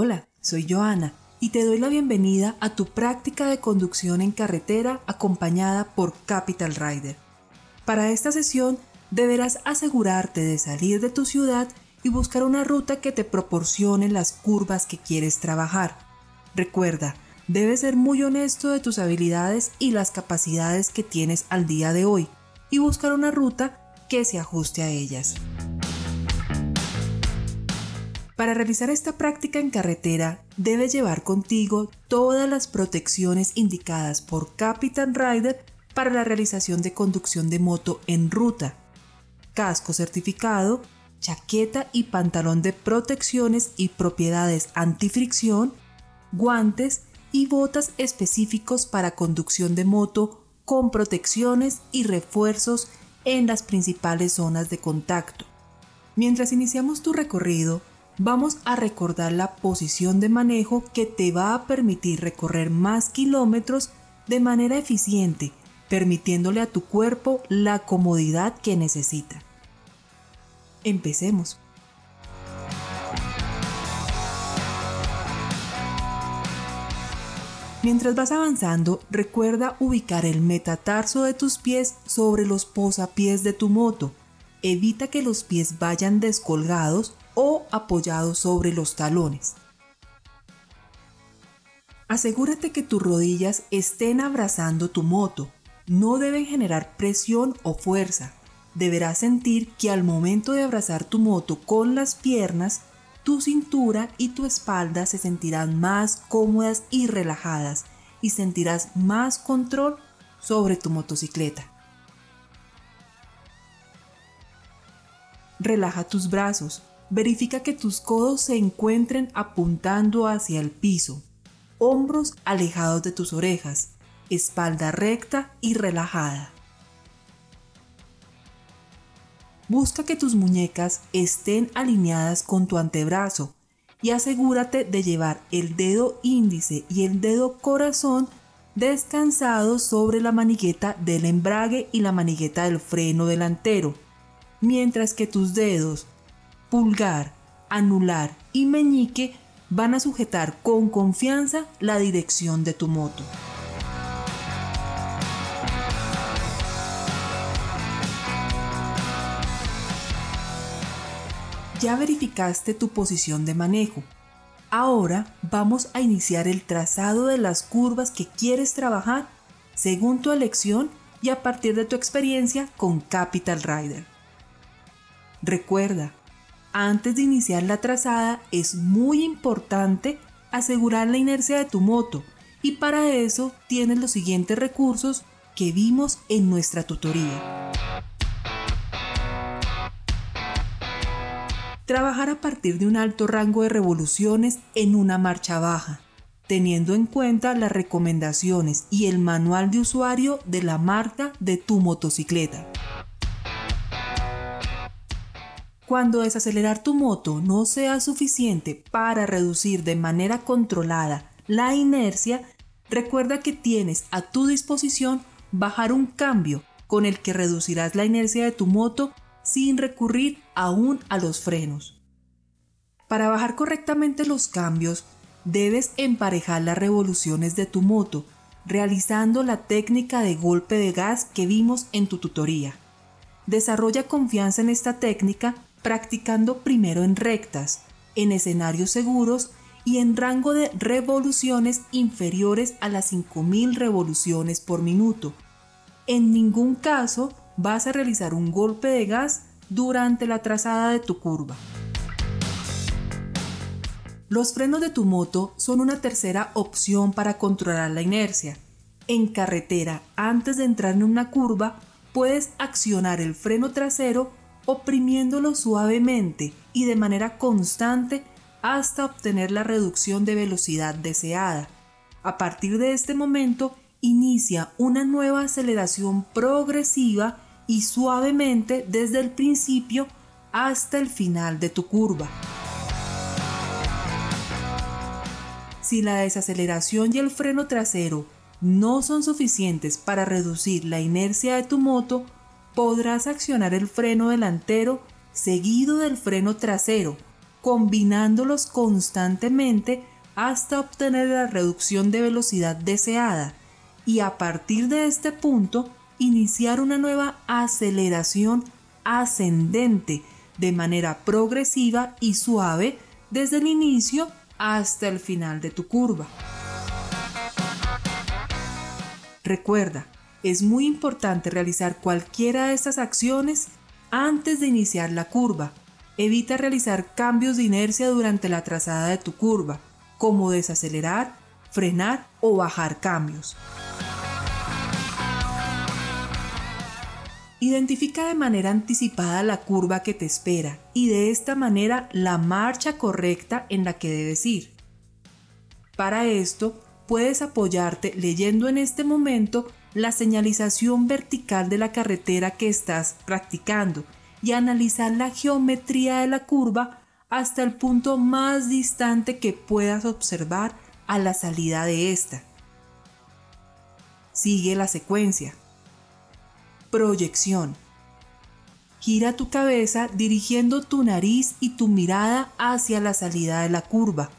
Hola, soy Joana y te doy la bienvenida a tu práctica de conducción en carretera acompañada por Capital Rider. Para esta sesión deberás asegurarte de salir de tu ciudad y buscar una ruta que te proporcione las curvas que quieres trabajar. Recuerda, debes ser muy honesto de tus habilidades y las capacidades que tienes al día de hoy y buscar una ruta que se ajuste a ellas. Para realizar esta práctica en carretera, debes llevar contigo todas las protecciones indicadas por Captain Rider para la realización de conducción de moto en ruta. Casco certificado, chaqueta y pantalón de protecciones y propiedades antifricción, guantes y botas específicos para conducción de moto con protecciones y refuerzos en las principales zonas de contacto. Mientras iniciamos tu recorrido, vamos a recordar la posición de manejo que te va a permitir recorrer más kilómetros de manera eficiente, permitiéndole a tu cuerpo la comodidad que necesita. Empecemos. Mientras vas avanzando, recuerda ubicar el metatarso de tus pies sobre los posapiés de tu moto. Evita que los pies vayan descolgados o apoyados sobre los talones. Asegúrate que tus rodillas estén abrazando tu moto. No deben generar presión o fuerza. Deberás sentir que al momento de abrazar tu moto con las piernas, tu cintura y tu espalda se sentirán más cómodas y relajadas y sentirás más control sobre tu motocicleta. Relaja tus brazos, Verifica que tus codos se encuentren apuntando hacia el piso, hombros alejados de tus orejas, espalda recta y relajada. Busca que tus muñecas estén alineadas con tu antebrazo y asegúrate de llevar el dedo índice y el dedo corazón descansados sobre la manigueta del embrague y la manigueta del freno delantero, mientras que tus dedos pulgar, anular y meñique van a sujetar con confianza la dirección de tu moto. Ya verificaste tu posición de manejo. Ahora vamos a iniciar el trazado de las curvas que quieres trabajar según tu elección y a partir de tu experiencia con Capital Rider. Recuerda, antes de iniciar la trazada es muy importante asegurar la inercia de tu moto y para eso tienes los siguientes recursos que vimos en nuestra tutoría. Trabajar a partir de un alto rango de revoluciones en una marcha baja, teniendo en cuenta las recomendaciones y el manual de usuario de la marca de tu motocicleta. Cuando desacelerar tu moto no sea suficiente para reducir de manera controlada la inercia, recuerda que tienes a tu disposición bajar un cambio con el que reducirás la inercia de tu moto sin recurrir aún a los frenos. Para bajar correctamente los cambios, debes emparejar las revoluciones de tu moto, realizando la técnica de golpe de gas que vimos en tu tutoría. Desarrolla confianza en esta técnica practicando primero en rectas, en escenarios seguros y en rango de revoluciones inferiores a las 5.000 revoluciones por minuto. En ningún caso vas a realizar un golpe de gas durante la trazada de tu curva. Los frenos de tu moto son una tercera opción para controlar la inercia. En carretera, antes de entrar en una curva, puedes accionar el freno trasero oprimiéndolo suavemente y de manera constante hasta obtener la reducción de velocidad deseada. A partir de este momento, inicia una nueva aceleración progresiva y suavemente desde el principio hasta el final de tu curva. Si la desaceleración y el freno trasero no son suficientes para reducir la inercia de tu moto, podrás accionar el freno delantero seguido del freno trasero combinándolos constantemente hasta obtener la reducción de velocidad deseada y a partir de este punto iniciar una nueva aceleración ascendente de manera progresiva y suave desde el inicio hasta el final de tu curva. Recuerda, es muy importante realizar cualquiera de estas acciones antes de iniciar la curva. Evita realizar cambios de inercia durante la trazada de tu curva, como desacelerar, frenar o bajar cambios. Identifica de manera anticipada la curva que te espera y de esta manera la marcha correcta en la que debes ir. Para esto, puedes apoyarte leyendo en este momento la señalización vertical de la carretera que estás practicando y analizar la geometría de la curva hasta el punto más distante que puedas observar a la salida de esta. Sigue la secuencia. Proyección. Gira tu cabeza dirigiendo tu nariz y tu mirada hacia la salida de la curva.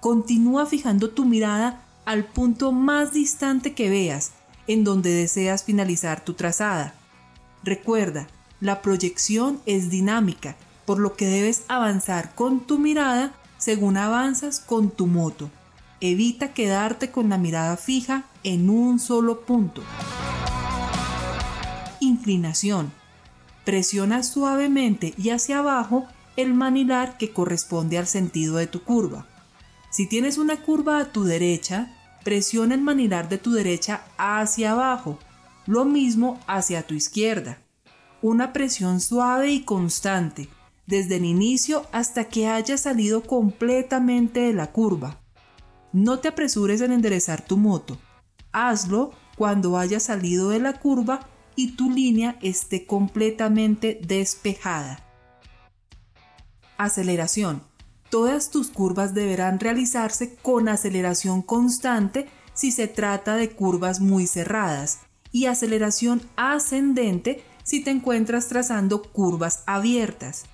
Continúa fijando tu mirada al punto más distante que veas, en donde deseas finalizar tu trazada. Recuerda, la proyección es dinámica, por lo que debes avanzar con tu mirada según avanzas con tu moto. Evita quedarte con la mirada fija en un solo punto inclinación. Presiona suavemente y hacia abajo el manilar que corresponde al sentido de tu curva. Si tienes una curva a tu derecha, presiona el manilar de tu derecha hacia abajo, lo mismo hacia tu izquierda. Una presión suave y constante, desde el inicio hasta que haya salido completamente de la curva. No te apresures en enderezar tu moto. Hazlo cuando haya salido de la curva y tu línea esté completamente despejada. Aceleración. Todas tus curvas deberán realizarse con aceleración constante si se trata de curvas muy cerradas y aceleración ascendente si te encuentras trazando curvas abiertas.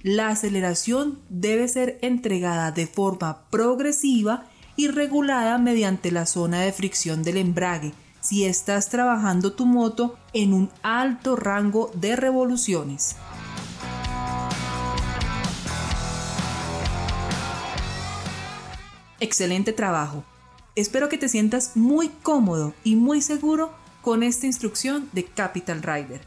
La aceleración debe ser entregada de forma progresiva y regulada mediante la zona de fricción del embrague si estás trabajando tu moto en un alto rango de revoluciones. Excelente trabajo. Espero que te sientas muy cómodo y muy seguro con esta instrucción de Capital Rider.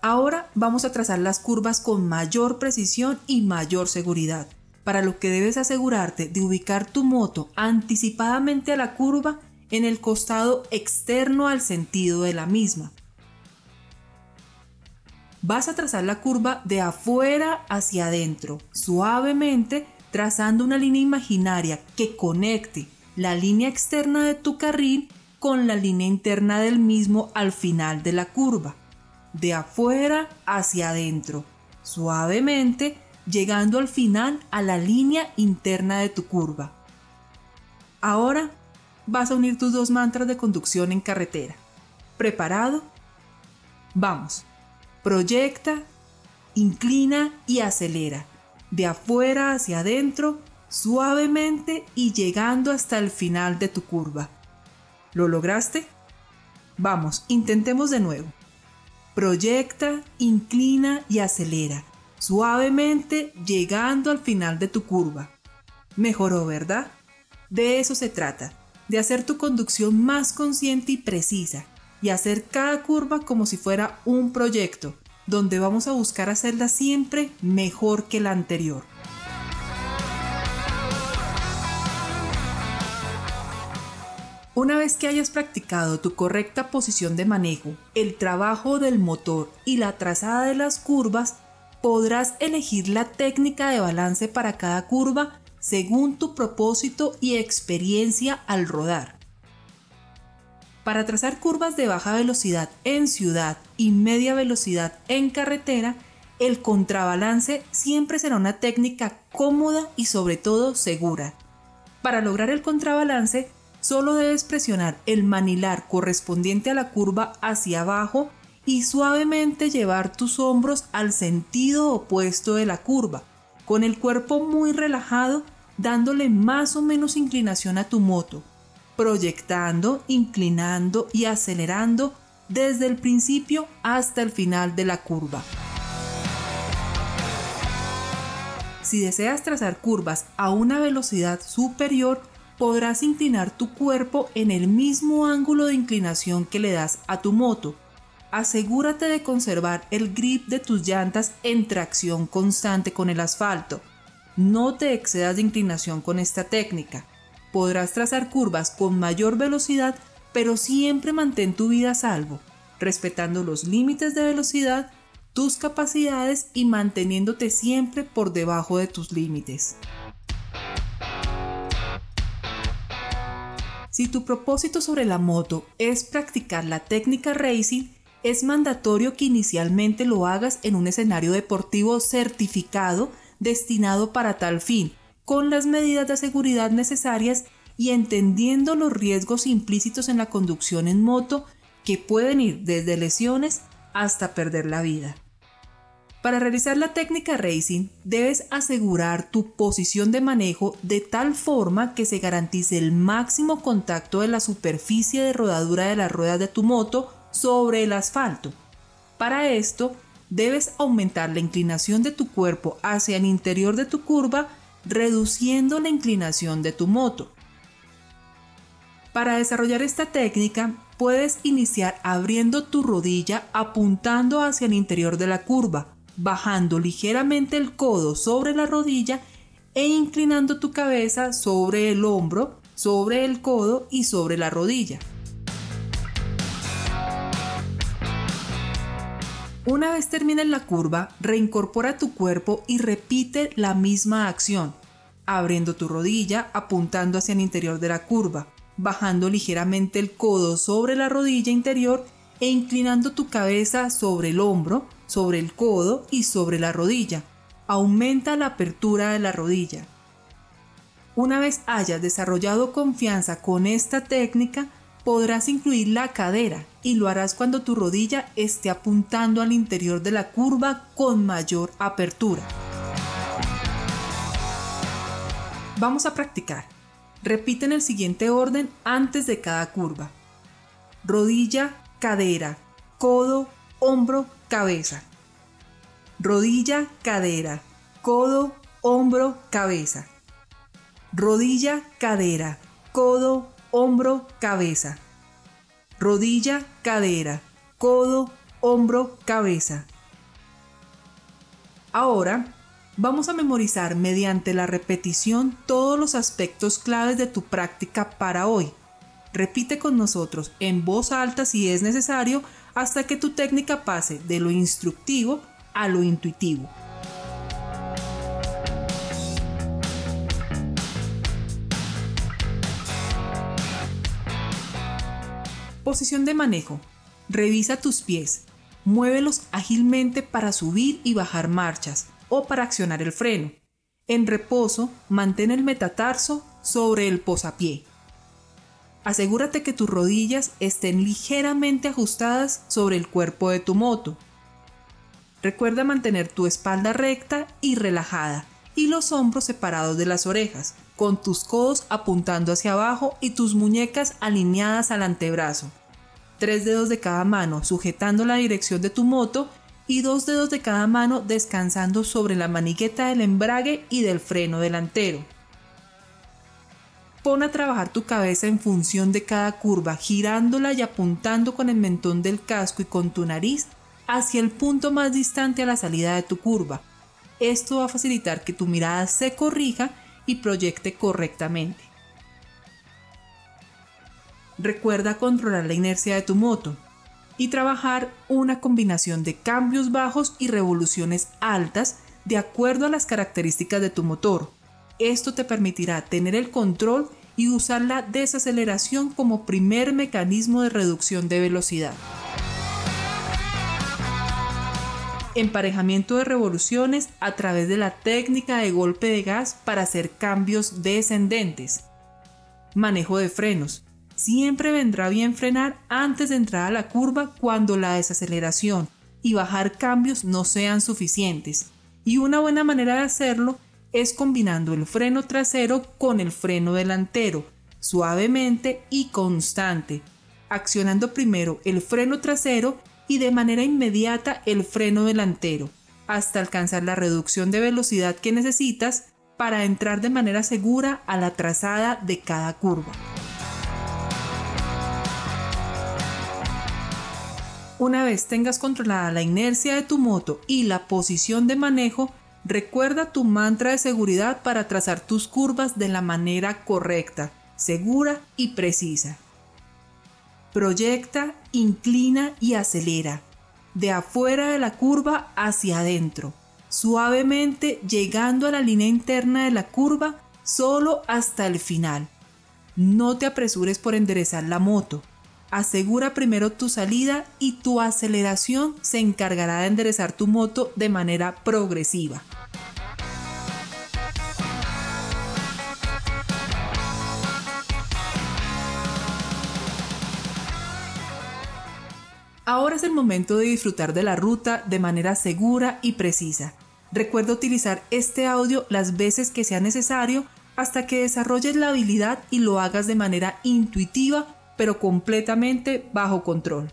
Ahora vamos a trazar las curvas con mayor precisión y mayor seguridad, para lo que debes asegurarte de ubicar tu moto anticipadamente a la curva en el costado externo al sentido de la misma. Vas a trazar la curva de afuera hacia adentro, suavemente trazando una línea imaginaria que conecte la línea externa de tu carril con la línea interna del mismo al final de la curva, de afuera hacia adentro, suavemente llegando al final a la línea interna de tu curva. Ahora vas a unir tus dos mantras de conducción en carretera. ¿Preparado? Vamos. Proyecta, inclina y acelera. De afuera hacia adentro, suavemente y llegando hasta el final de tu curva. ¿Lo lograste? Vamos, intentemos de nuevo. Proyecta, inclina y acelera, suavemente llegando al final de tu curva. Mejoró, ¿verdad? De eso se trata de hacer tu conducción más consciente y precisa y hacer cada curva como si fuera un proyecto, donde vamos a buscar hacerla siempre mejor que la anterior. Una vez que hayas practicado tu correcta posición de manejo, el trabajo del motor y la trazada de las curvas, podrás elegir la técnica de balance para cada curva según tu propósito y experiencia al rodar. Para trazar curvas de baja velocidad en ciudad y media velocidad en carretera, el contrabalance siempre será una técnica cómoda y sobre todo segura. Para lograr el contrabalance, solo debes presionar el manilar correspondiente a la curva hacia abajo y suavemente llevar tus hombros al sentido opuesto de la curva, con el cuerpo muy relajado, dándole más o menos inclinación a tu moto, proyectando, inclinando y acelerando desde el principio hasta el final de la curva. Si deseas trazar curvas a una velocidad superior, podrás inclinar tu cuerpo en el mismo ángulo de inclinación que le das a tu moto. Asegúrate de conservar el grip de tus llantas en tracción constante con el asfalto. No te excedas de inclinación con esta técnica. Podrás trazar curvas con mayor velocidad, pero siempre mantén tu vida a salvo, respetando los límites de velocidad, tus capacidades y manteniéndote siempre por debajo de tus límites. Si tu propósito sobre la moto es practicar la técnica racing, es mandatorio que inicialmente lo hagas en un escenario deportivo certificado destinado para tal fin, con las medidas de seguridad necesarias y entendiendo los riesgos implícitos en la conducción en moto que pueden ir desde lesiones hasta perder la vida. Para realizar la técnica racing debes asegurar tu posición de manejo de tal forma que se garantice el máximo contacto de la superficie de rodadura de las ruedas de tu moto sobre el asfalto. Para esto, debes aumentar la inclinación de tu cuerpo hacia el interior de tu curva, reduciendo la inclinación de tu moto. Para desarrollar esta técnica, puedes iniciar abriendo tu rodilla apuntando hacia el interior de la curva, bajando ligeramente el codo sobre la rodilla e inclinando tu cabeza sobre el hombro, sobre el codo y sobre la rodilla. Una vez termines la curva, reincorpora tu cuerpo y repite la misma acción, abriendo tu rodilla, apuntando hacia el interior de la curva, bajando ligeramente el codo sobre la rodilla interior e inclinando tu cabeza sobre el hombro, sobre el codo y sobre la rodilla. Aumenta la apertura de la rodilla. Una vez hayas desarrollado confianza con esta técnica, podrás incluir la cadera y lo harás cuando tu rodilla esté apuntando al interior de la curva con mayor apertura. Vamos a practicar. Repite en el siguiente orden antes de cada curva. Rodilla, cadera, codo, hombro, cabeza. Rodilla, cadera, codo, hombro, cabeza. Rodilla, cadera, codo, hombro, cabeza. Rodilla, cadera, codo, hombro, cabeza. Ahora vamos a memorizar mediante la repetición todos los aspectos claves de tu práctica para hoy. Repite con nosotros en voz alta si es necesario hasta que tu técnica pase de lo instructivo a lo intuitivo. Posición de manejo. Revisa tus pies. Muévelos ágilmente para subir y bajar marchas o para accionar el freno. En reposo, mantén el metatarso sobre el posapié. Asegúrate que tus rodillas estén ligeramente ajustadas sobre el cuerpo de tu moto. Recuerda mantener tu espalda recta y relajada y los hombros separados de las orejas, con tus codos apuntando hacia abajo y tus muñecas alineadas al antebrazo. Tres dedos de cada mano sujetando la dirección de tu moto y dos dedos de cada mano descansando sobre la manigueta del embrague y del freno delantero. Pon a trabajar tu cabeza en función de cada curva, girándola y apuntando con el mentón del casco y con tu nariz hacia el punto más distante a la salida de tu curva. Esto va a facilitar que tu mirada se corrija y proyecte correctamente. Recuerda controlar la inercia de tu moto y trabajar una combinación de cambios bajos y revoluciones altas de acuerdo a las características de tu motor. Esto te permitirá tener el control y usar la desaceleración como primer mecanismo de reducción de velocidad. Emparejamiento de revoluciones a través de la técnica de golpe de gas para hacer cambios descendentes. Manejo de frenos. Siempre vendrá bien frenar antes de entrar a la curva cuando la desaceleración y bajar cambios no sean suficientes Y una buena manera de hacerlo es combinando el freno trasero con el freno delantero, suavemente y constante, accionando primero el freno trasero y de manera inmediata el freno delantero, hasta alcanzar la reducción de velocidad que necesitas para entrar de manera segura a la trazada de cada curva. Una vez tengas controlada la inercia de tu moto y la posición de manejo, recuerda tu mantra de seguridad para trazar tus curvas de la manera correcta, segura y precisa. Proyecta, inclina y acelera, de afuera de la curva hacia adentro, suavemente llegando a la línea interna de la curva solo hasta el final. No te apresures por enderezar la moto Asegura primero tu salida y tu aceleración se encargará de enderezar tu moto de manera progresiva. Ahora es el momento de disfrutar de la ruta de manera segura y precisa. Recuerda utilizar este audio las veces que sea necesario hasta que desarrolles la habilidad y lo hagas de manera intuitiva pero completamente bajo control.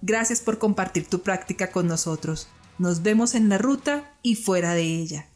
Gracias por compartir tu práctica con nosotros. Nos vemos en la ruta y fuera de ella.